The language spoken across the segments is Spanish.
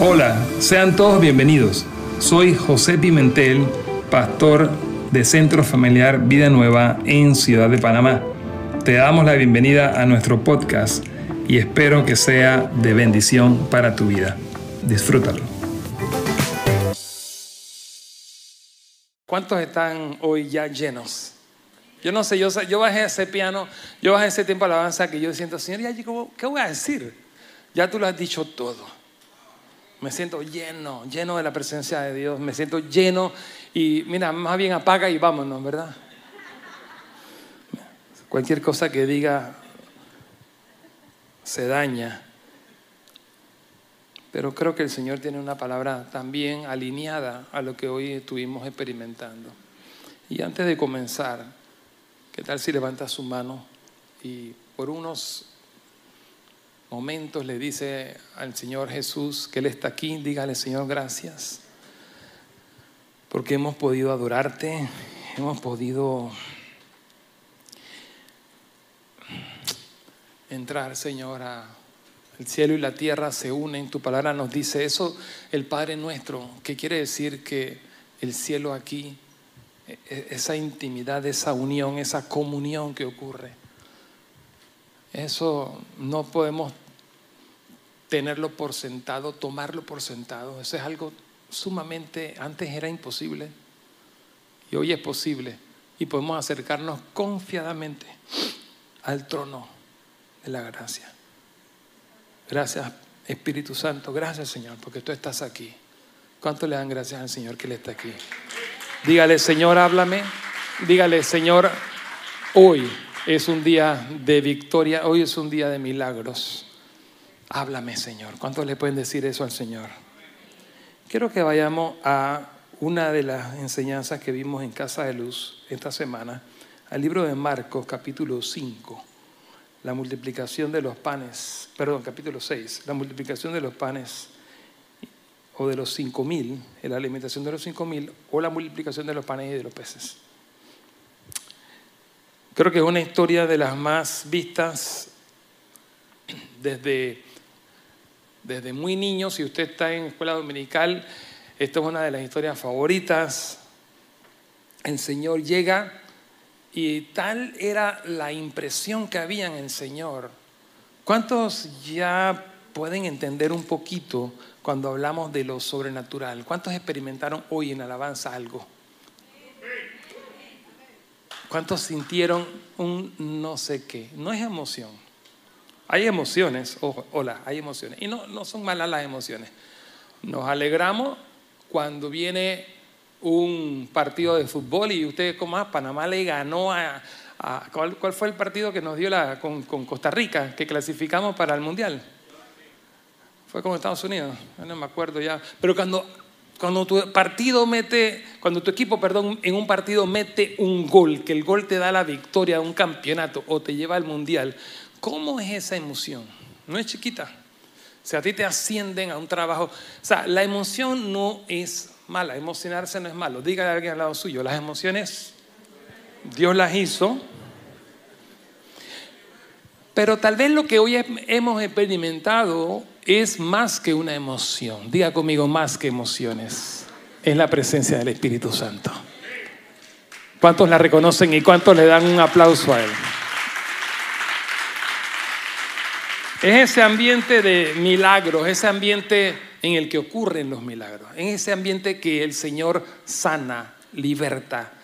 Hola, sean todos bienvenidos. Soy José Pimentel, pastor de Centro Familiar Vida Nueva en Ciudad de Panamá. Te damos la bienvenida a nuestro podcast y espero que sea de bendición para tu vida. Disfrútalo. ¿Cuántos están hoy ya llenos? Yo no sé, yo, bajé ese piano, yo bajé ese tiempo alabanza que yo siento, Señor, ¿ya, ¿qué voy a decir? Ya tú lo has dicho todo. Me siento lleno, lleno de la presencia de Dios. Me siento lleno y mira, más bien apaga y vámonos, ¿verdad? Cualquier cosa que diga se daña. Pero creo que el Señor tiene una palabra también alineada a lo que hoy estuvimos experimentando. Y antes de comenzar, ¿qué tal si levanta su mano y por unos momentos le dice al Señor Jesús que Él está aquí, dígale Señor gracias, porque hemos podido adorarte, hemos podido entrar, Señor, a el cielo y la tierra se unen, tu palabra nos dice eso, el Padre nuestro, que quiere decir que el cielo aquí, e, e, esa intimidad, esa unión, esa comunión que ocurre eso no podemos tenerlo por sentado, tomarlo por sentado. Eso es algo sumamente, antes era imposible y hoy es posible. Y podemos acercarnos confiadamente al trono de la gracia. Gracias Espíritu Santo, gracias Señor, porque tú estás aquí. ¿Cuánto le dan gracias al Señor que Él está aquí? Dígale, Señor, háblame. Dígale, Señor, hoy es un día de victoria, hoy es un día de milagros. Háblame, Señor. ¿Cuántos le pueden decir eso al Señor? Quiero que vayamos a una de las enseñanzas que vimos en Casa de Luz esta semana, al libro de Marcos, capítulo 5, la multiplicación de los panes, perdón, capítulo 6, la multiplicación de los panes o de los cinco mil, la alimentación de los cinco mil, o la multiplicación de los panes y de los peces. Creo que es una historia de las más vistas desde, desde muy niño. Si usted está en escuela dominical, esta es una de las historias favoritas. El Señor llega y tal era la impresión que había en el Señor. ¿Cuántos ya pueden entender un poquito cuando hablamos de lo sobrenatural? ¿Cuántos experimentaron hoy en alabanza algo? ¿Cuántos sintieron un no sé qué? No es emoción. Hay emociones, hola, hay emociones. Y no, no son malas las emociones. Nos alegramos cuando viene un partido de fútbol y ustedes como más, Panamá le ganó a... ¿cuál, fue el partido que nos dio la, con, con Costa Rica, que clasificamos para el Mundial? Fue con Estados Unidos, no me acuerdo ya. Pero cuando cuando tu partido mete, cuando tu equipo, perdón, en un partido mete un gol, que el gol te da la victoria a un campeonato o te lleva al mundial, ¿cómo es esa emoción? No es chiquita. O sea, a ti te ascienden a un trabajo. O sea, la emoción no es mala, emocionarse no es malo. Dígale a alguien al lado suyo, las emociones Dios las hizo. Pero tal vez lo que hoy hemos experimentado es más que una emoción. Diga conmigo, más que emociones. Es la presencia del Espíritu Santo. ¿Cuántos la reconocen y cuántos le dan un aplauso a Él? Es ese ambiente de milagros, ese ambiente en el que ocurren los milagros, en ese ambiente que el Señor sana, liberta,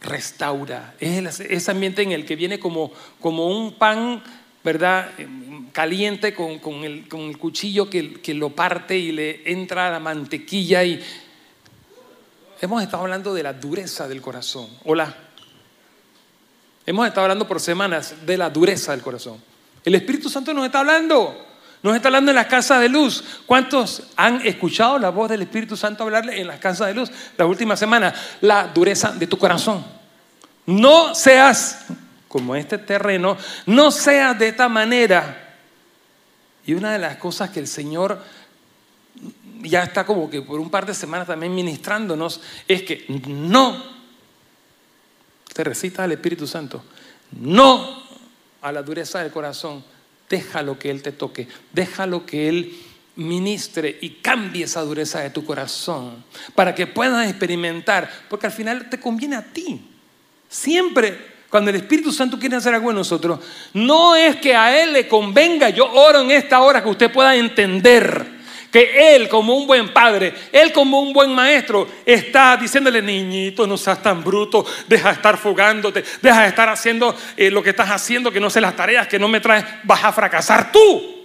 restaura. Es ese ambiente en el que viene como, como un pan ¿verdad? Caliente con, el, cuchillo que, que, lo parte y le entra la mantequilla y hemos estado hablando de la dureza del corazón. Hola. Hemos estado hablando por semanas de la dureza del corazón. El Espíritu Santo nos está hablando. Nos está hablando en las casas de luz. ¿Cuántos han escuchado la voz del Espíritu Santo hablarle en las casas de luz la última semana? La dureza de tu corazón. No seas como este terreno, no sea de esta manera. Y una de las cosas que el Señor ya está como que por un par de semanas también ministrándonos es que no te recita al Espíritu Santo, no a la dureza del corazón, déjalo que Él te toque, déjalo que Él ministre y cambie esa dureza de tu corazón para que puedas experimentar, porque al final te conviene a ti. Siempre cuando el Espíritu Santo quiere hacer algo en nosotros, no es que a Él le convenga, yo oro en esta hora que usted pueda entender que Él como un buen padre, Él como un buen maestro, está diciéndole, niñito, no seas tan bruto, deja de estar fugándote, deja de estar haciendo eh, lo que estás haciendo, que no sé las tareas, que no me traes, vas a fracasar tú.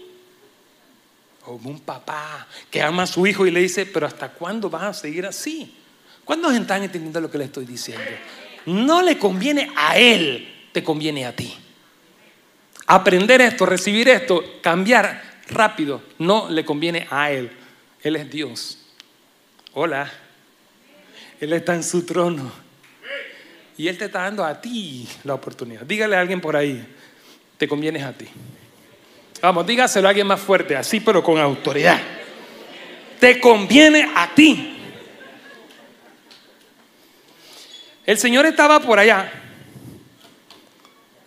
Como un papá que ama a su hijo y le dice, pero ¿hasta cuándo vas a seguir así? ¿Cuántos están entendiendo lo que le estoy diciendo? No le conviene a él, te conviene a ti. Aprender esto, recibir esto, cambiar rápido, no le conviene a él. Él es Dios. Hola. Él está en su trono. Y Él te está dando a ti la oportunidad. Dígale a alguien por ahí, te conviene a ti. Vamos, dígaselo a alguien más fuerte, así pero con autoridad. Te conviene a ti. El Señor estaba por allá,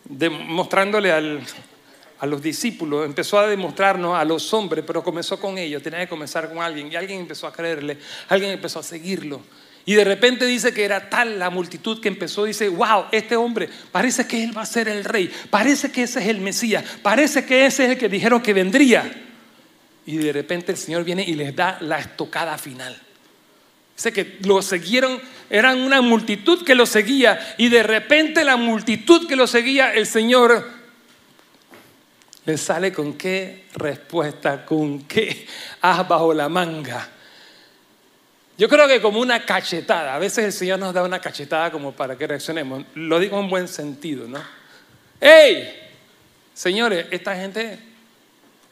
demostrándole a los discípulos, empezó a demostrarnos a los hombres, pero comenzó con ellos, tenía que comenzar con alguien, y alguien empezó a creerle, alguien empezó a seguirlo. Y de repente dice que era tal la multitud que empezó, dice, wow, este hombre parece que él va a ser el rey, parece que ese es el Mesías, parece que ese es el que dijeron que vendría. Y de repente el Señor viene y les da la estocada final. Dice que lo siguieron, eran una multitud que lo seguía y de repente la multitud que lo seguía, el Señor le sale con qué respuesta, con qué haz bajo la manga. Yo creo que como una cachetada, a veces el Señor nos da una cachetada como para que reaccionemos, lo digo en buen sentido, ¿no? ¡Ey! Señores, esta gente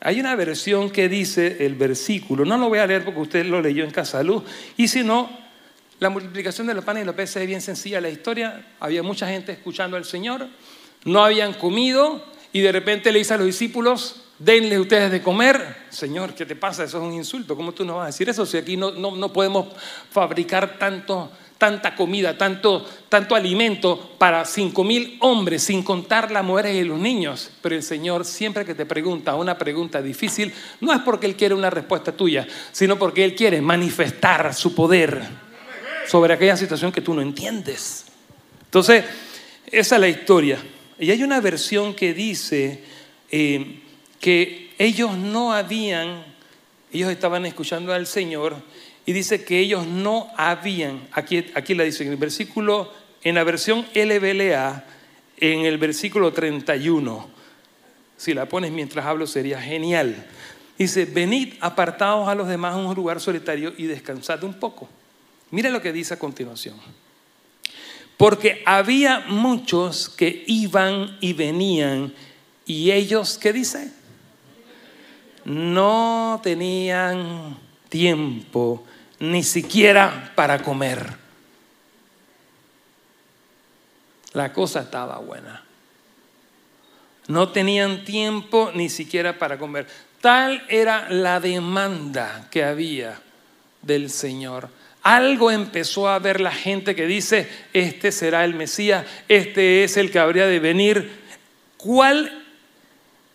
hay una versión que dice el versículo, no lo voy a leer porque usted lo leyó en Casa Luz, y si no, la multiplicación de los panes y los peces es bien sencilla la historia, había mucha gente escuchando al Señor, no habían comido y de repente le dice a los discípulos, denle ustedes de comer. Señor, ¿qué te pasa? Eso es un insulto. ¿Cómo tú no vas a decir eso si aquí no, no, no podemos fabricar tanto tanta comida, tanto, tanto alimento para cinco mil hombres, sin contar las mujeres y los niños. Pero el Señor siempre que te pregunta una pregunta difícil, no es porque Él quiere una respuesta tuya, sino porque Él quiere manifestar su poder sobre aquella situación que tú no entiendes. Entonces, esa es la historia. Y hay una versión que dice eh, que ellos no habían, ellos estaban escuchando al Señor y dice que ellos no habían, aquí, aquí la dice en el versículo, en la versión LBLA, en el versículo 31, si la pones mientras hablo sería genial. Dice, venid apartados a los demás a un lugar solitario y descansad un poco. Mira lo que dice a continuación. Porque había muchos que iban y venían y ellos, ¿qué dice? No tenían tiempo ni siquiera para comer. La cosa estaba buena. No tenían tiempo ni siquiera para comer. Tal era la demanda que había del Señor. Algo empezó a ver la gente que dice, este será el Mesías, este es el que habría de venir. ¿Cuál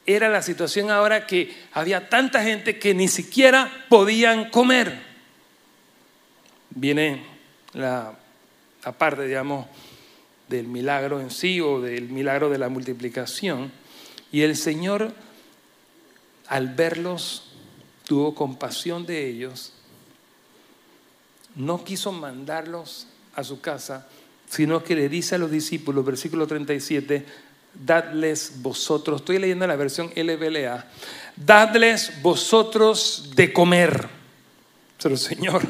era la situación ahora que había tanta gente que ni siquiera podían comer? Viene la, parte, digamos, del milagro en sí o del milagro de la multiplicación. Y el Señor, al verlos, tuvo compasión de ellos, no quiso mandarlos a su casa, sino que le dice a los discípulos, versículo 37, dadles vosotros, estoy leyendo la versión LBLA, dadles vosotros de comer. Pero Señor,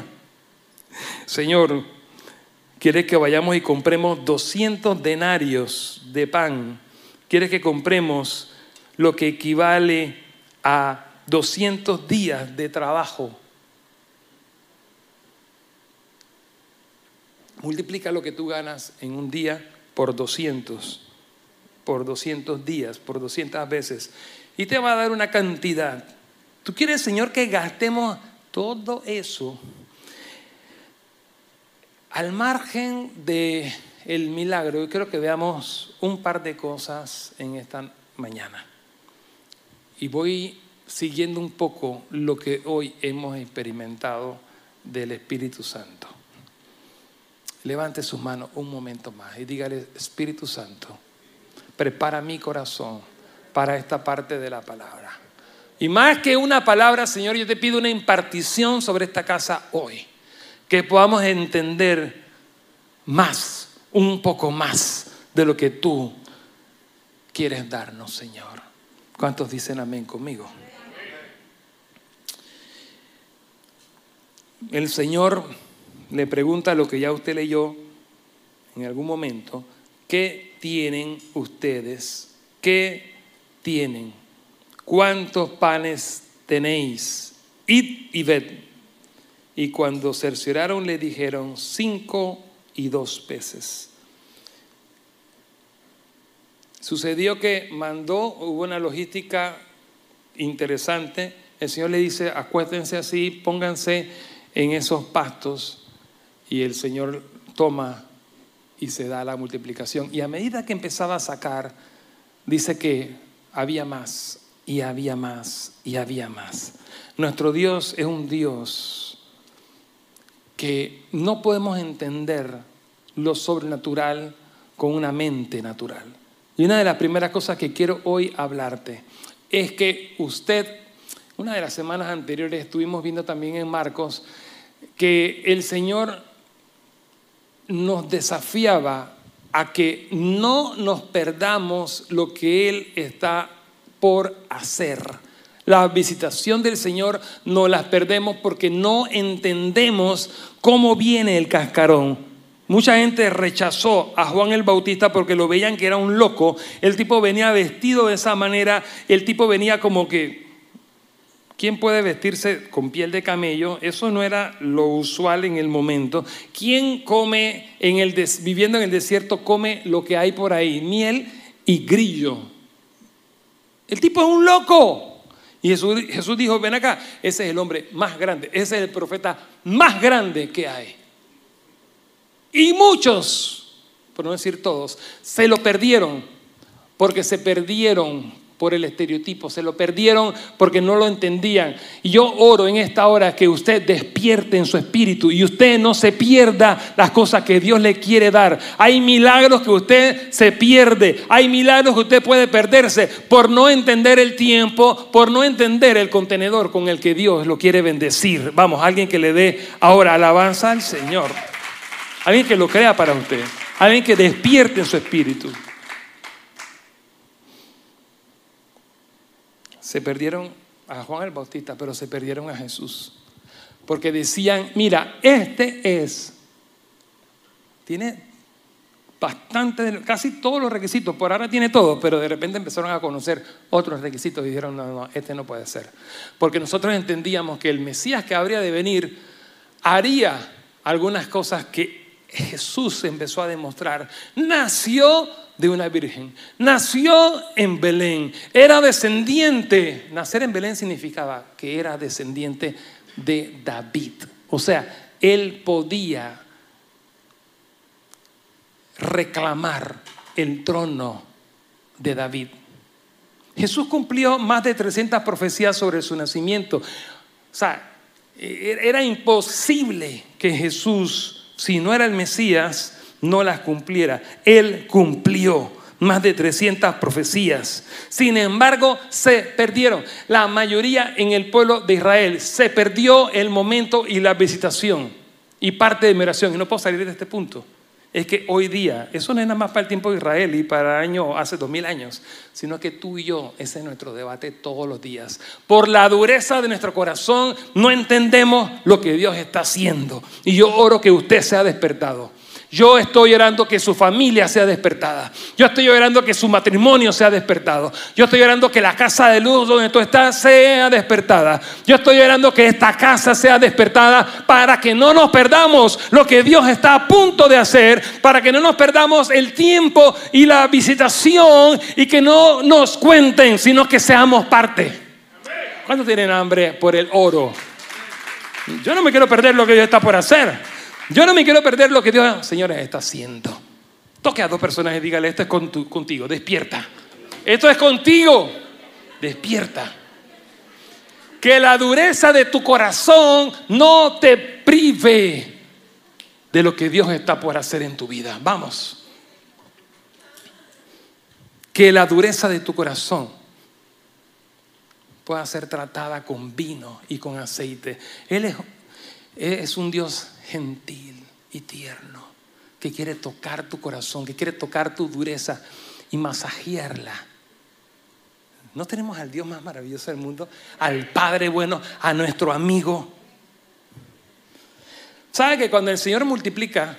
Señor, ¿quieres que vayamos y compremos 200 denarios de pan? ¿Quieres que compremos lo que equivale a 200 días de trabajo? Multiplica lo que tú ganas en un día por 200, por 200 días, por 200 veces. Y te va a dar una cantidad. ¿Tú quieres, Señor, que gastemos todo eso al margen del el milagro, yo quiero que veamos un par de cosas en esta mañana. Y voy siguiendo un poco lo que hoy hemos experimentado del Espíritu Santo. Levante sus manos un momento más y dígale, Espíritu Santo, prepara mi corazón para esta parte de la palabra. Y más que una palabra, Señor, yo te pido una impartición sobre esta casa hoy. Que podamos entender más, un poco más de lo que tú quieres darnos, Señor. ¿Cuántos dicen amén conmigo? El Señor le pregunta lo que ya usted leyó en algún momento, ¿qué tienen ustedes? ¿Qué tienen? ¿Cuántos panes tenéis? Id y ved. Y cuando cercioraron le dijeron cinco y dos peces. Sucedió que mandó, hubo una logística interesante. El Señor le dice, acuéstense así, pónganse en esos pastos. Y el Señor toma y se da la multiplicación. Y a medida que empezaba a sacar, dice que había más y había más y había más. Nuestro Dios es un Dios que no podemos entender lo sobrenatural con una mente natural. Y una de las primeras cosas que quiero hoy hablarte es que usted, una de las semanas anteriores estuvimos viendo también en Marcos que el Señor nos desafiaba a que no nos perdamos lo que Él está por hacer. La visitación del Señor no las perdemos porque no entendemos cómo viene el cascarón. Mucha gente rechazó a Juan el Bautista porque lo veían que era un loco. El tipo venía vestido de esa manera, el tipo venía como que ¿Quién puede vestirse con piel de camello? Eso no era lo usual en el momento. ¿Quién come en el viviendo en el desierto come lo que hay por ahí? Miel y grillo. El tipo es un loco. Y Jesús, Jesús dijo, ven acá, ese es el hombre más grande, ese es el profeta más grande que hay. Y muchos, por no decir todos, se lo perdieron porque se perdieron por el estereotipo, se lo perdieron porque no lo entendían. Y yo oro en esta hora que usted despierte en su espíritu y usted no se pierda las cosas que Dios le quiere dar. Hay milagros que usted se pierde, hay milagros que usted puede perderse por no entender el tiempo, por no entender el contenedor con el que Dios lo quiere bendecir. Vamos, alguien que le dé ahora alabanza al Señor. Alguien que lo crea para usted. Alguien que despierte en su espíritu. Se perdieron a Juan el Bautista, pero se perdieron a Jesús. Porque decían, mira, este es, tiene bastante, casi todos los requisitos, por ahora tiene todo, pero de repente empezaron a conocer otros requisitos y dijeron, no, no, este no puede ser. Porque nosotros entendíamos que el Mesías que habría de venir haría algunas cosas que Jesús empezó a demostrar. Nació de una virgen. Nació en Belén. Era descendiente. Nacer en Belén significaba que era descendiente de David. O sea, él podía reclamar el trono de David. Jesús cumplió más de 300 profecías sobre su nacimiento. O sea, era imposible que Jesús, si no era el Mesías, no las cumpliera. Él cumplió más de 300 profecías. Sin embargo, se perdieron. La mayoría en el pueblo de Israel se perdió el momento y la visitación y parte de mi oración. Y no puedo salir de este punto. Es que hoy día, eso no es nada más para el tiempo de Israel y para año, hace dos mil años, sino que tú y yo, ese es nuestro debate todos los días. Por la dureza de nuestro corazón, no entendemos lo que Dios está haciendo. Y yo oro que usted sea despertado. Yo estoy orando que su familia sea despertada. Yo estoy orando que su matrimonio sea despertado. Yo estoy orando que la casa de luz donde tú estás sea despertada. Yo estoy orando que esta casa sea despertada para que no nos perdamos lo que Dios está a punto de hacer, para que no nos perdamos el tiempo y la visitación y que no nos cuenten, sino que seamos parte. ¿Cuántos tienen hambre por el oro? Yo no me quiero perder lo que Dios está por hacer. Yo no me quiero perder lo que Dios, señores, está haciendo. Toque a dos personas y dígale, esto es contigo, despierta. Esto es contigo, despierta. que la dureza de tu corazón no te prive de lo que Dios está por hacer en tu vida. Vamos. Que la dureza de tu corazón pueda ser tratada con vino y con aceite. Él es, es un Dios gentil y tierno que quiere tocar tu corazón, que quiere tocar tu dureza y masajearla. No tenemos al Dios más maravilloso del mundo, al Padre bueno, a nuestro amigo. ¿Sabe que cuando el Señor multiplica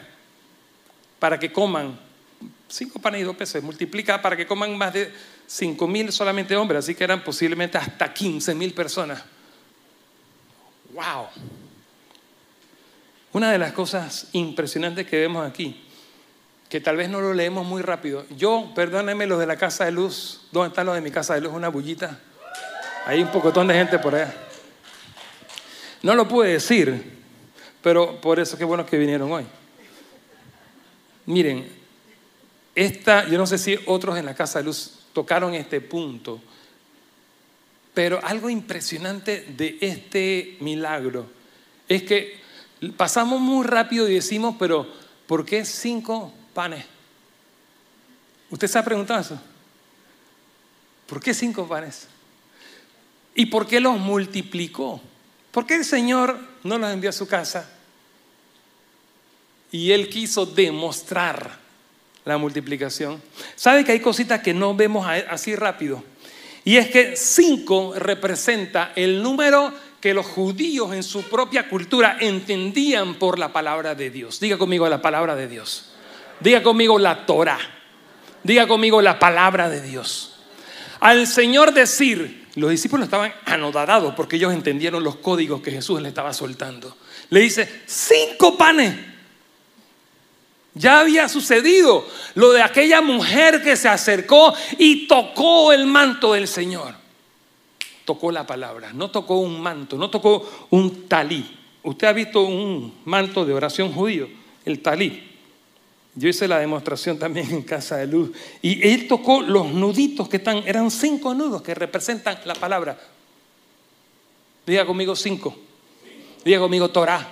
para que coman cinco panes y dos peces, multiplica para que coman más de cinco mil solamente hombres, así que eran posiblemente hasta quince mil personas? ¡Wow! Una de las cosas impresionantes que vemos aquí, que tal vez no lo leemos muy rápido. Yo, perdónenme los de la casa de luz, ¿dónde están los de mi casa de luz? Una bullita. Hay un pocotón de gente por allá. No lo pude decir, pero por eso qué bueno que vinieron hoy. Miren, esta, yo no sé si otros en la casa de luz tocaron este punto, pero algo impresionante de este milagro es que Pasamos muy rápido y decimos, pero ¿por qué cinco panes? ¿Usted se ha preguntado eso? ¿Por qué cinco panes? ¿Y por qué los multiplicó? ¿Por qué el Señor no los envió a su casa? Y Él quiso demostrar la multiplicación. ¿Sabe que hay cositas que no vemos así rápido? Y es que cinco representa el número que los judíos en su propia cultura entendían por la palabra de Dios. Diga conmigo la palabra de Dios. Diga conmigo la Torah. Diga conmigo la palabra de Dios. Al Señor decir, los discípulos estaban anodados porque ellos entendieron los códigos que Jesús le estaba soltando. Le dice, cinco panes. Ya había sucedido lo de aquella mujer que se acercó y tocó el manto del Señor tocó la palabra, no tocó un manto, no tocó un talí. Usted ha visto un manto de oración judío, el talí. Yo hice la demostración también en Casa de Luz. Y él tocó los nuditos que están, eran cinco nudos que representan la palabra. Diga conmigo cinco. Diga conmigo Torah.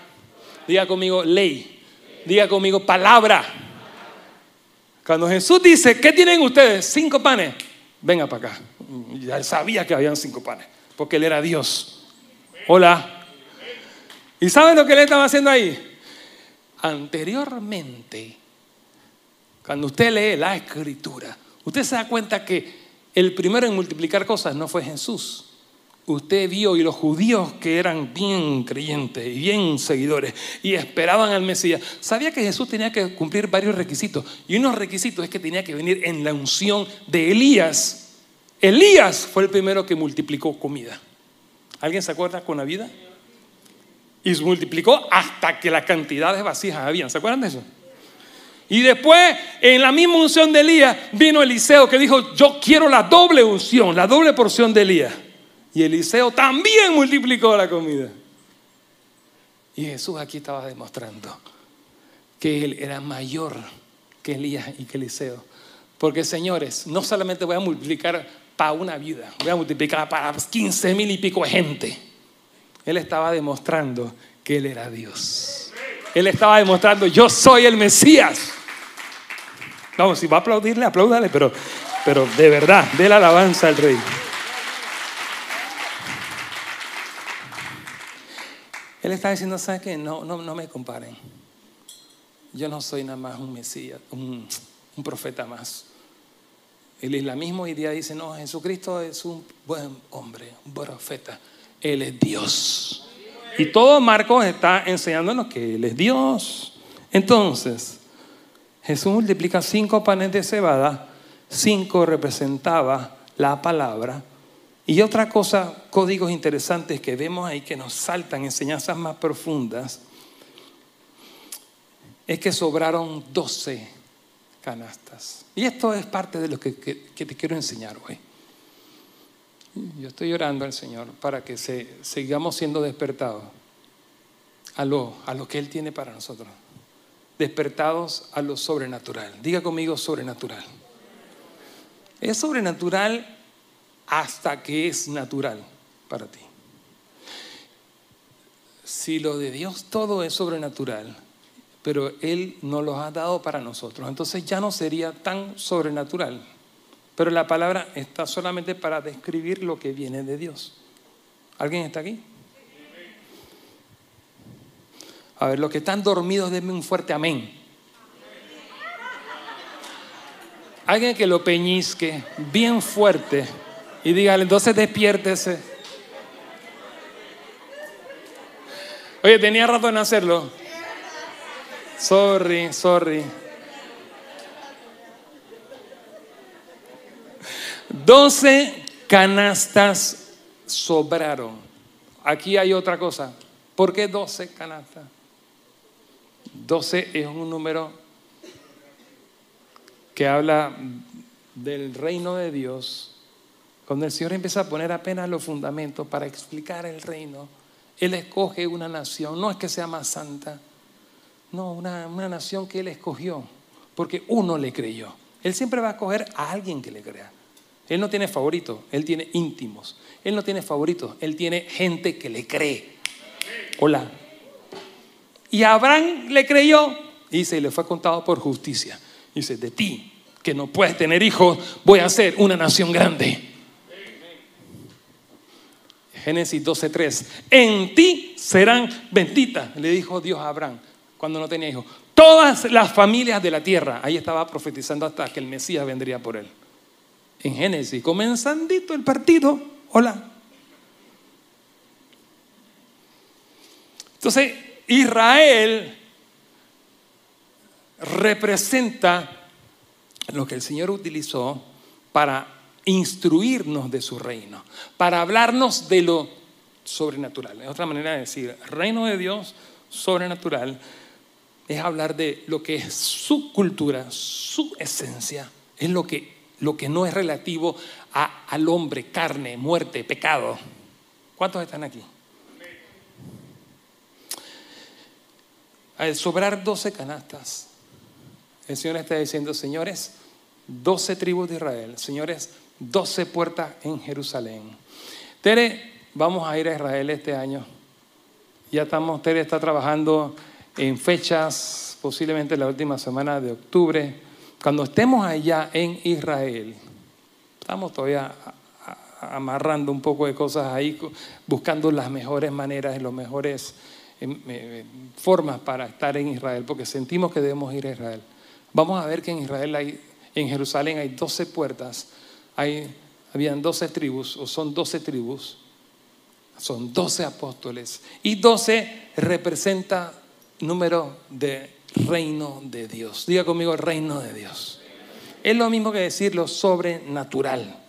Diga conmigo ley. Diga conmigo palabra. Cuando Jesús dice, ¿qué tienen ustedes? Cinco panes. Venga para acá. Ya sabía que habían cinco panes, porque él era Dios. Hola. ¿Y saben lo que él estaba haciendo ahí? Anteriormente, cuando usted lee la escritura, usted se da cuenta que el primero en multiplicar cosas no fue Jesús. Usted vio y los judíos que eran bien creyentes y bien seguidores y esperaban al Mesías, sabía que Jesús tenía que cumplir varios requisitos. Y unos requisitos es que tenía que venir en la unción de Elías Elías fue el primero que multiplicó comida. ¿Alguien se acuerda con la vida? Y multiplicó hasta que la cantidad de vasijas habían. ¿Se acuerdan de eso? Y después, en la misma unción de Elías, vino Eliseo que dijo, yo quiero la doble unción, la doble porción de Elías. Y Eliseo también multiplicó la comida. Y Jesús aquí estaba demostrando que él era mayor que Elías y que Eliseo. Porque señores, no solamente voy a multiplicar para una vida, voy a multiplicar para 15 mil y pico gente. Él estaba demostrando que Él era Dios. Él estaba demostrando, yo soy el Mesías. Vamos, si va a aplaudirle, apláudale, pero, pero de verdad, dé la alabanza al Rey. Él está diciendo, ¿sabes qué? No, no, no me comparen. Yo no soy nada más un Mesías, un profeta más. El islamismo hoy día dice, no, Jesucristo es un buen hombre, un profeta. Él es Dios. Y todo Marcos está enseñándonos que Él es Dios. Entonces, Jesús multiplica cinco panes de cebada, cinco representaba la palabra. Y otra cosa, códigos interesantes que vemos ahí que nos saltan, enseñanzas más profundas, es que sobraron doce Y esto es parte de lo que, te quiero enseñar hoy. Yo estoy orando al Señor para que se, sigamos siendo despertados a lo, a lo que Él tiene para nosotros. Despertados a lo sobrenatural. Diga conmigo sobrenatural. Es sobrenatural hasta que es natural para ti. si lo de Dios todo es sobrenatural, pero Él nos lo ha dado para nosotros, entonces ya no sería tan sobrenatural. Pero la palabra está solamente para describir lo que viene de Dios. ¿Alguien está aquí? A ver, los que están dormidos, denme un fuerte amén. Alguien que lo peñizque bien fuerte y dígale, entonces despiértese. Oye, tenía rato en hacerlo. Sorry, sorry. Doce canastas sobraron. Aquí hay otra cosa. ¿Por qué doce canastas? Doce es un número que habla del reino de Dios. Cuando el Señor empieza a poner apenas los fundamentos para explicar el reino, Él escoge una nación. No es que sea más santa, no, una, una nación que Él escogió, porque uno le creyó. Él siempre va a escoger a alguien que le crea. Él no tiene favoritos, Él tiene íntimos. Él no tiene favoritos, Él tiene gente que le cree. Hola. Y Abraham le creyó, dice, y le fue contado por justicia. Dice, de ti, que no puedes tener hijos, voy a ser una nación grande. Génesis 12:3. En ti serán benditas, le dijo Dios a Abraham cuando no tenía hijos. Todas las familias de la tierra. Ahí estaba profetizando hasta que el Mesías vendría por él. En Génesis, comenzandito el partido. Hola. Entonces, Israel representa lo que el Señor utilizó para instruirnos de su reino, para hablarnos de lo sobrenatural. Es otra manera de decir, reino de Dios sobrenatural es hablar de lo que es su cultura, su esencia, es lo que, lo que no es relativo a, al hombre, carne, muerte, pecado. ¿Cuántos están aquí? Al sobrar 12 canastas, el Señor está diciendo, señores, 12 tribus de Israel, señores, 12 puertas en Jerusalén. Tere, vamos a ir a Israel este año. Ya estamos, Tere está trabajando en fechas, posiblemente la última semana de octubre. Cuando estemos allá en Israel, estamos todavía amarrando un poco de cosas ahí, buscando las mejores maneras, las mejores em, eh, formas para estar en Israel, porque sentimos que debemos ir a Israel. Vamos a ver que en Israel hay, en Jerusalén hay 12 puertas, hay, habían 12 tribus, o son 12 tribus, son 12 apóstoles, y 12 representa número de reino de Dios. Diga conmigo reino de Dios. Es lo mismo que decir lo sobrenatural.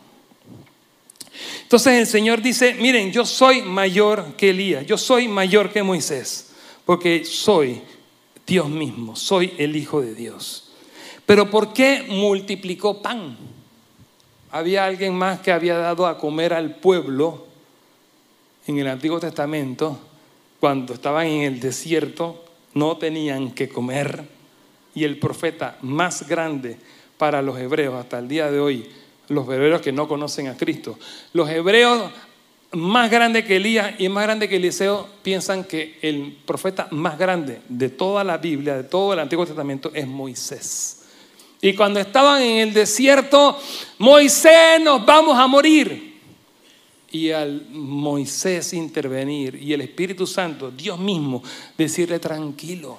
Entonces el Señor dice, miren, yo soy mayor que Elías, yo soy mayor que Moisés, porque soy Dios mismo, soy el Hijo de Dios. Pero ¿por qué multiplicó pan? Había alguien más que había dado a comer al pueblo en el Antiguo Testamento, cuando estaban en el desierto, no tenían que comer. Y el profeta más grande para los hebreos hasta el día de hoy, los hebreos que no conocen a Cristo, los hebreos más grande que Elías y más grande que Eliseo piensan que el profeta más grande de toda la Biblia, de todo el Antiguo Testamento, es Moisés. Y cuando estaban en el desierto, Moisés, nos vamos a morir. Y al Moisés intervenir y el Espíritu Santo, Dios mismo, decirle tranquilo,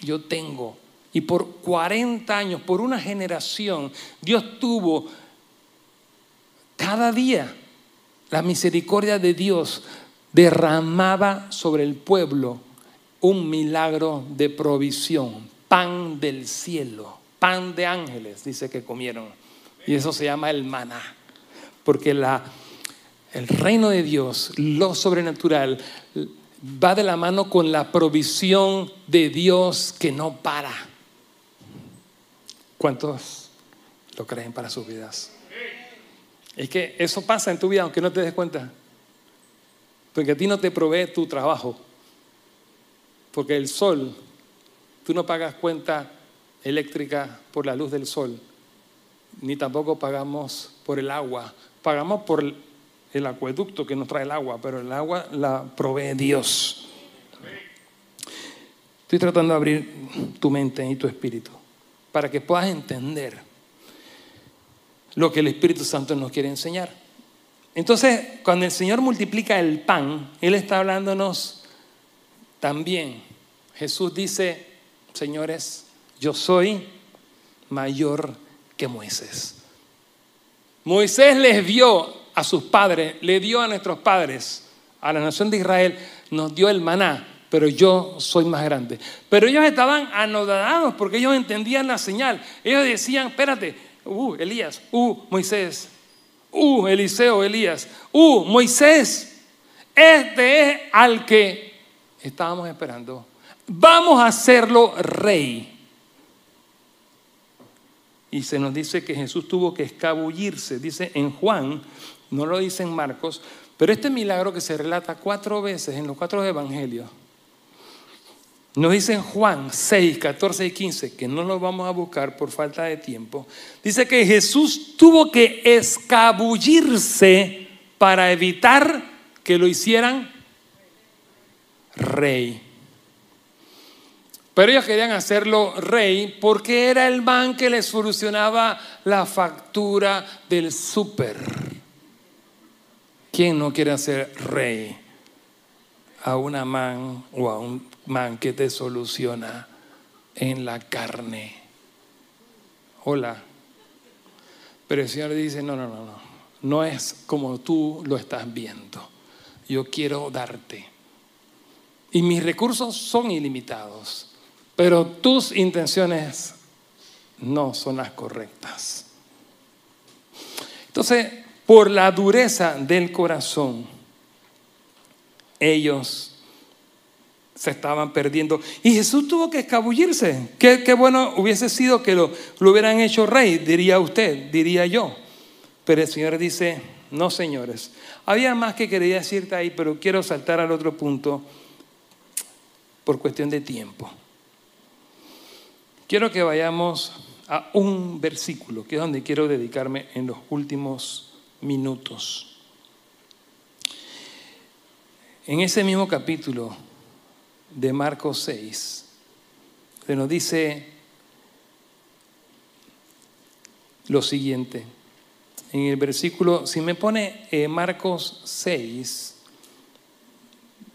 yo tengo. Y por 40 años, por una generación, Dios tuvo cada día la misericordia de Dios derramaba sobre el pueblo un milagro de provisión, pan del cielo, pan de ángeles, dice que comieron. Y eso se llama el maná, porque la el reino de Dios, lo sobrenatural, va de la mano con la provisión de Dios que no para. ¿Cuántos lo creen para sus vidas? Es que eso pasa en tu vida aunque no te des cuenta. Porque a ti no te provee tu trabajo. Porque el sol, tú no pagas cuenta eléctrica por la luz del sol, ni tampoco pagamos por el agua. Pagamos por el acueducto que nos trae el agua, pero el agua la provee Dios. Estoy tratando de abrir tu mente y tu espíritu para que puedas entender lo que el Espíritu Santo nos quiere enseñar. Entonces, cuando el Señor multiplica el pan, Él está hablándonos también. Jesús dice, señores, yo soy mayor que Moisés. Moisés les dio a sus padres, le dio a nuestros padres, a la nación de Israel, nos dio el maná, pero yo soy más grande. Pero ellos estaban anodados porque ellos entendían la señal. Ellos decían, espérate, uh, Elías, uh, Moisés, uh, Eliseo, Elías, uh, Moisés, este es al que estábamos esperando. Vamos a hacerlo rey. Y se nos dice que Jesús tuvo que escabullirse, dice en Juan, no lo dice en Marcos, pero este milagro que se relata cuatro veces en los cuatro evangelios, nos dice en Juan 6, 14 y 15, que no lo vamos a buscar por falta de tiempo, dice que Jesús tuvo que escabullirse para evitar que lo hicieran rey. Pero ellos querían hacerlo rey porque era el man que les solucionaba la factura del súper. ¿Quién no quiere hacer rey a una man o a un man que te soluciona en la carne? Hola. Pero el Señor dice, no, no, no, no. No es como tú lo estás viendo. Yo quiero darte. Y mis recursos son ilimitados pero tus intenciones no son las correctas. Entonces, por la dureza del corazón, ellos se estaban perdiendo. Y Jesús tuvo que escabullirse. Qué, bueno hubiese sido que lo, hubieran hecho rey, diría usted, diría yo. Pero el Señor dice, no señores. Había más que quería decirte ahí, pero quiero saltar al otro punto por cuestión de tiempo. Quiero que vayamos a un versículo, que es donde quiero dedicarme en los últimos minutos. En ese mismo capítulo de Marcos 6, se nos dice lo siguiente. En el versículo, si me pone eh, Marcos 6,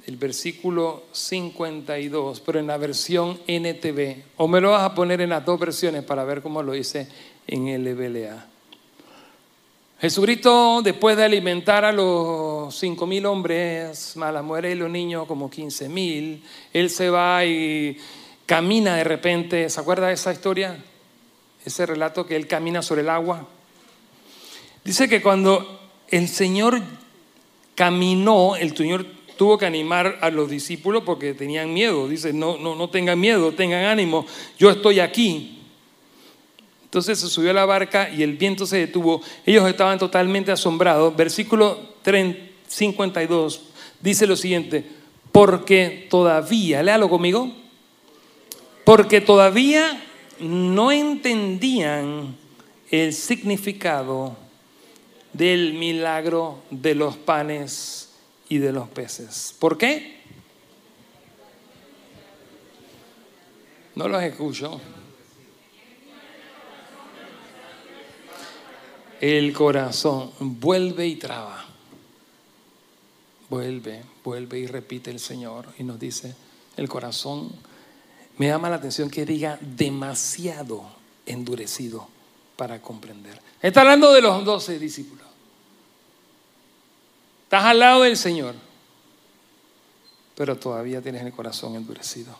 el versículo 52, pero en la versión NTV. O me lo vas a poner en las dos versiones para ver cómo lo dice en el LBLA. Jesucristo, después de alimentar a los cinco mil hombres, más las mujeres y los niños, como 15 mil, él se va y camina de repente. ¿Se acuerda de esa historia? Ese relato que él camina sobre el agua. Dice que cuando el Señor caminó, el Señor tuvo que animar a los discípulos porque tenían miedo. Dice, no, no, no tengan miedo, tengan ánimo, yo estoy aquí. Entonces se subió a la barca y el viento se detuvo. Ellos estaban totalmente asombrados. Versículo 52 dice lo siguiente, porque todavía, léalo conmigo, porque todavía no entendían el significado del milagro de los panes y de los peces. ¿Por qué? No los escucho. El corazón vuelve y traba. Vuelve, vuelve y repite el Señor y nos dice, el corazón me llama la atención que diga demasiado endurecido para comprender. Está hablando de los doce discípulos. Estás al lado del Señor, pero todavía tienes el corazón endurecido.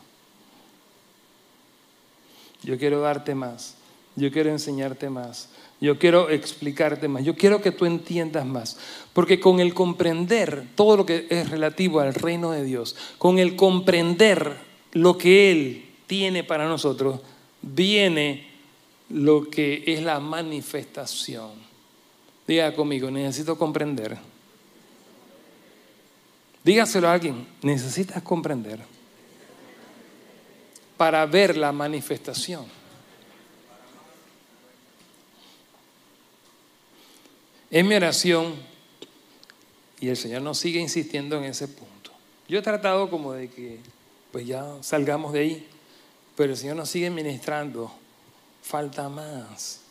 Yo quiero darte más, yo quiero enseñarte más, yo quiero explicarte más, yo quiero que tú entiendas más, porque con el comprender todo lo que es relativo al reino de Dios, con el comprender lo que Él tiene para nosotros, viene lo que es la manifestación. Diga conmigo, necesito comprender Dígaselo a alguien, necesitas comprender para ver la manifestación. Es mi oración y el Señor nos sigue insistiendo en ese punto. Yo he tratado como de que pues ya salgamos de ahí. Pero el Señor nos sigue ministrando. Falta más.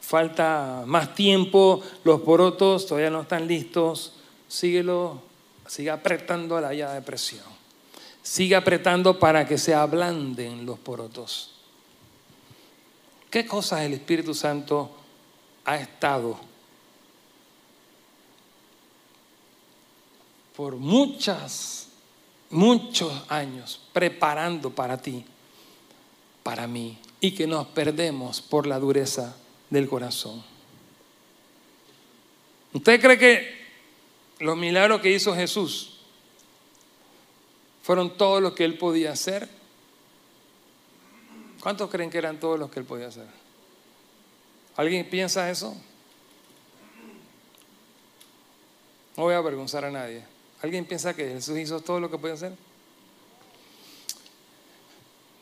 Falta más tiempo. Los porotos todavía no están listos. Síguelo. Sigue apretando a la llave de presión. Sigue apretando para que se ablanden los porotos. ¿Qué cosas el Espíritu Santo ha estado por muchas, muchos años preparando para ti, para mí, y que nos perdemos por la dureza del corazón? ¿Usted cree que los milagros que hizo Jesús fueron todos los que él podía hacer? ¿Cuántos creen que eran todos los que él podía hacer? ¿Alguien piensa eso? No voy a avergonzar a nadie. ¿Alguien piensa que Jesús hizo todo lo que podía hacer?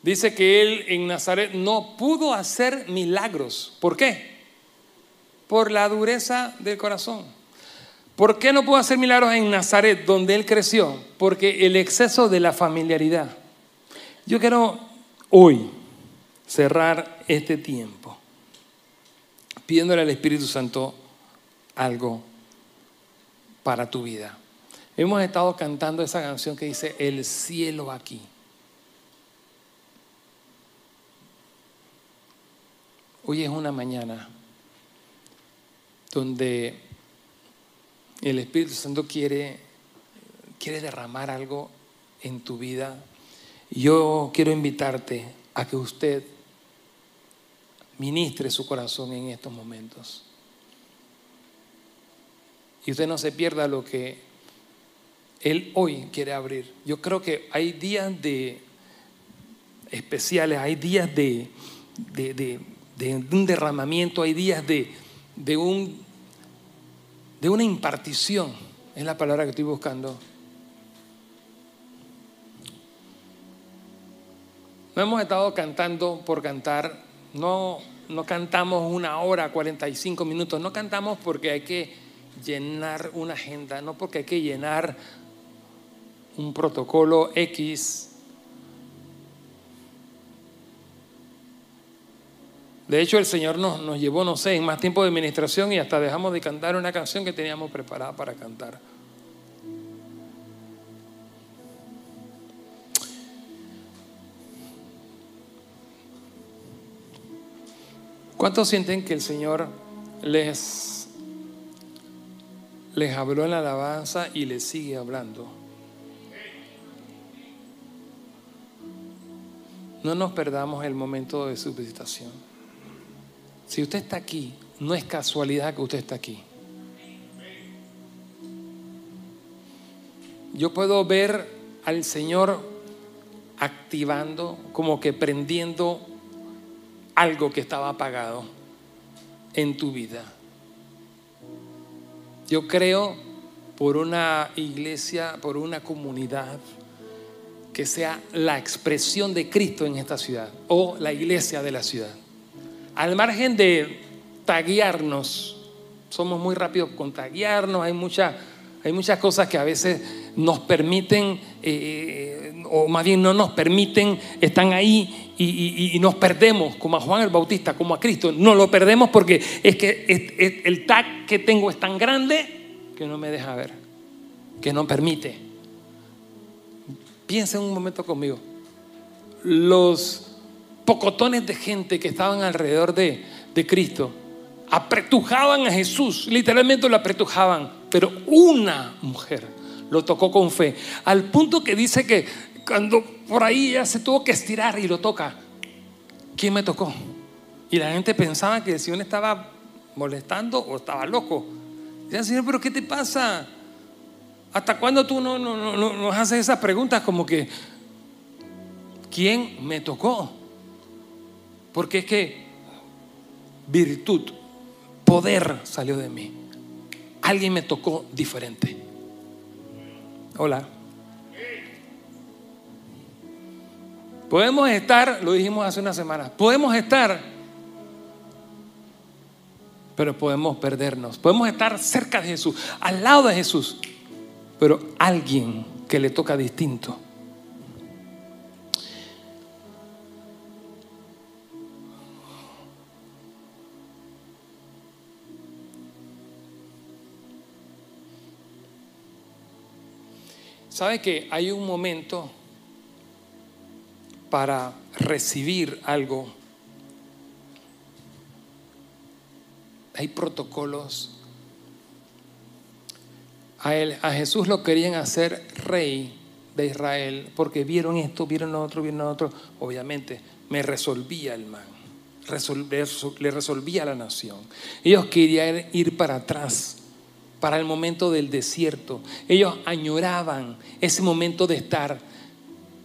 Dice que él en Nazaret no pudo hacer milagros. ¿Por qué? Por la dureza del corazón. ¿Por qué no pudo hacer milagros en Nazaret, donde él creció? Porque el exceso de la familiaridad. Yo quiero hoy cerrar este tiempo pidiéndole al Espíritu Santo algo para tu vida. Hemos estado cantando esa canción que dice, el cielo aquí. Hoy es una mañana donde el Espíritu Santo quiere, quiere derramar algo en tu vida. Yo quiero invitarte a que usted ministre su corazón en estos momentos. Y usted no se pierda lo que Él hoy quiere abrir. Yo creo que hay días de especiales, hay días de, un derramamiento, hay días de, de una impartición, es la palabra que estoy buscando. No hemos estado cantando por cantar no, no cantamos una hora, 45 minutos, no cantamos porque hay que llenar una agenda, no porque hay que llenar un protocolo X. De hecho, el Señor nos, nos llevó, no sé, en más tiempo de administración y hasta dejamos de cantar una canción que teníamos preparada para cantar. ¿Cuántos sienten que el Señor les, les habló en la alabanza y les sigue hablando? No nos perdamos el momento de su visitación. Si usted está aquí, no es casualidad que usted está aquí. Yo puedo ver al Señor activando, como que prendiendo algo que estaba apagado en tu vida. Yo creo por una iglesia, por una comunidad que sea la expresión de Cristo en esta ciudad o la iglesia de la ciudad. Al margen de taguearnos, somos muy rápidos con taguearnos, hay, hay muchas cosas que a veces nos permiten, eh, o más bien no nos permiten, están ahí y, nos perdemos, como a Juan el Bautista, como a Cristo. No lo perdemos porque es que el tag que tengo es tan grande que no me deja ver, que no permite. Piensa un momento conmigo. Los pocotones de gente que estaban alrededor de, de Cristo apretujaban a Jesús, literalmente lo apretujaban, pero una mujer lo tocó con fe, al punto que dice que cuando por ahí ya se tuvo que estirar y lo toca, ¿quién me tocó? Y la gente pensaba que el Señor estaba molestando o estaba loco. Decían, Señor, pero ¿qué te pasa? ¿Hasta cuándo tú no, no, no, nos haces esas preguntas como que, ¿quién me tocó? Porque es que virtud, poder salió de mí. Alguien me tocó diferente. Hola. Podemos estar, lo dijimos hace una semana, podemos estar, pero podemos perdernos. Podemos estar cerca de Jesús, al lado de Jesús, pero alguien que le toca distinto. ¿Sabe que hay un momento para recibir algo? Hay protocolos a, Jesús lo querían hacer rey de Israel porque vieron esto, vieron lo otro, vieron lo otro. Obviamente, me resolvía el man, le resolvía la nación. Ellos querían ir para atrás, para el momento del desierto. Ellos añoraban ese momento de estar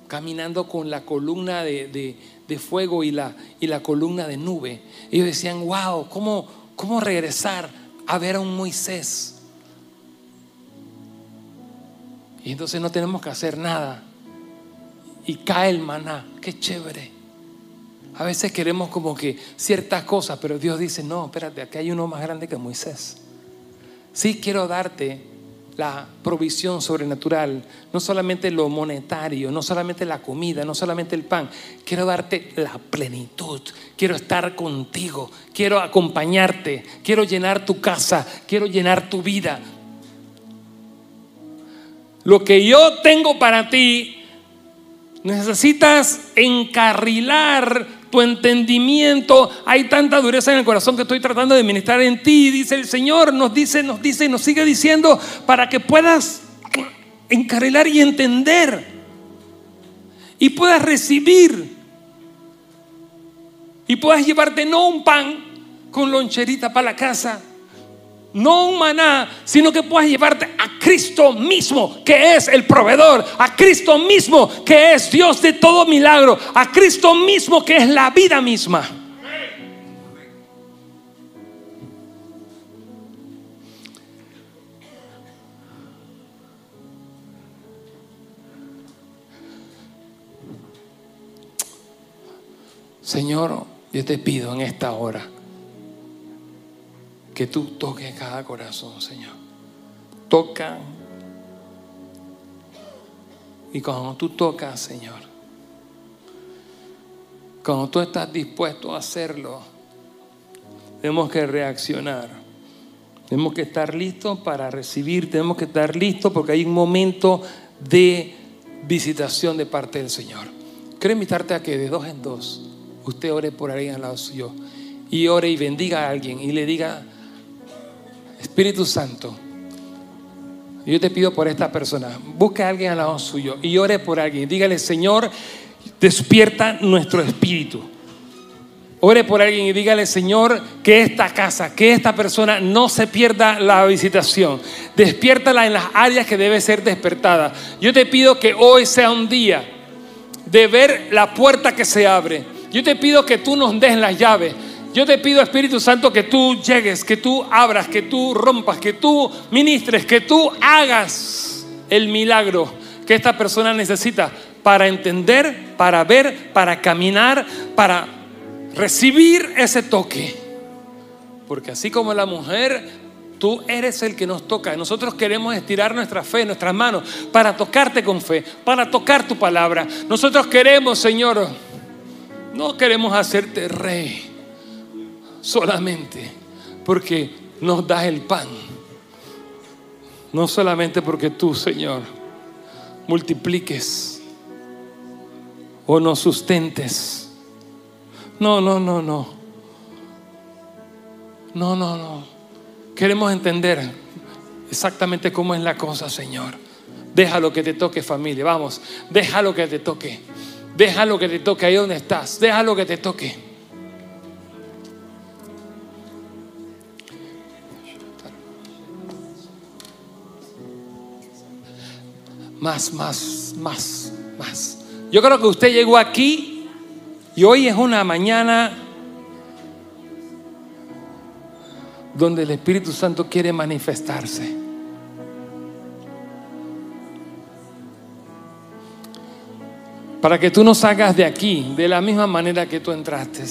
caminando con la columna de, fuego y la, y la columna de nube. Ellos decían, wow, ¿cómo, ¿cómo regresar a ver a un Moisés? Y entonces no tenemos que hacer nada. Y cae el maná, qué chévere. A veces queremos como que ciertas cosas, pero Dios dice, no, espérate, aquí hay uno más grande que Moisés. Sí quiero darte la provisión sobrenatural, no solamente lo monetario, no solamente la comida, no solamente el pan, quiero darte la plenitud, quiero estar contigo, quiero acompañarte, quiero llenar tu casa, quiero llenar tu vida. Lo que yo tengo para ti, necesitas encarrilar tu entendimiento, hay tanta dureza en el corazón que estoy tratando de ministrar en ti. Dice el Señor, nos dice, nos dice y nos sigue diciendo para que puedas encarrilar y entender y puedas recibir y puedas llevarte no un pan con loncherita para la casa, no un sino que puedas llevarte a Cristo mismo, que es el proveedor, a Cristo mismo, que es Dios de todo milagro, a Cristo mismo, que es la vida misma. Señor, yo te pido en esta hora que tú toques cada corazón, Señor. Toca. Y cuando tú tocas, Señor, cuando tú estás dispuesto a hacerlo, tenemos que reaccionar. Tenemos que estar listos para recibir, tenemos que estar listos porque hay un momento de visitación de parte del Señor. Quiero invitarte a que de dos en dos usted ore por alguien al lado suyo y ore y bendiga a alguien y le diga, Espíritu Santo, yo te pido por esta persona, busque a alguien al lado suyo y ore por alguien. Dígale, Señor, despierta nuestro espíritu. Ore por alguien y dígale, Señor, que esta casa, que esta persona no se pierda la visitación. Despiértala en las áreas que debe ser despertada. Yo te pido que hoy sea un día de ver la puerta que se abre. Yo te pido que tú nos des las llaves yo te pido, Espíritu Santo, que tú llegues, que tú abras, que tú rompas, que tú ministres, que tú hagas el milagro que esta persona necesita para entender, para ver, para caminar, para recibir ese toque. Porque así como la mujer, tú eres el que nos toca. Nosotros queremos estirar nuestra fe, nuestras manos, para tocarte con fe, para tocar tu palabra. Nosotros queremos, Señor, no queremos hacerte rey solamente porque nos das el pan. No solamente porque tú, Señor, multipliques o nos sustentes. No, no, no, no. No, no, no. Queremos entender exactamente cómo es la cosa, Señor. Déjalo que te toque, familia. Vamos, déjalo que te toque. Déjalo que te toque ahí donde estás. Déjalo que te toque. Más, más, más, más. Yo creo que usted llegó aquí y hoy es una mañana donde el Espíritu Santo quiere manifestarse. Para que tú no salgas de aquí de la misma manera que tú entraste.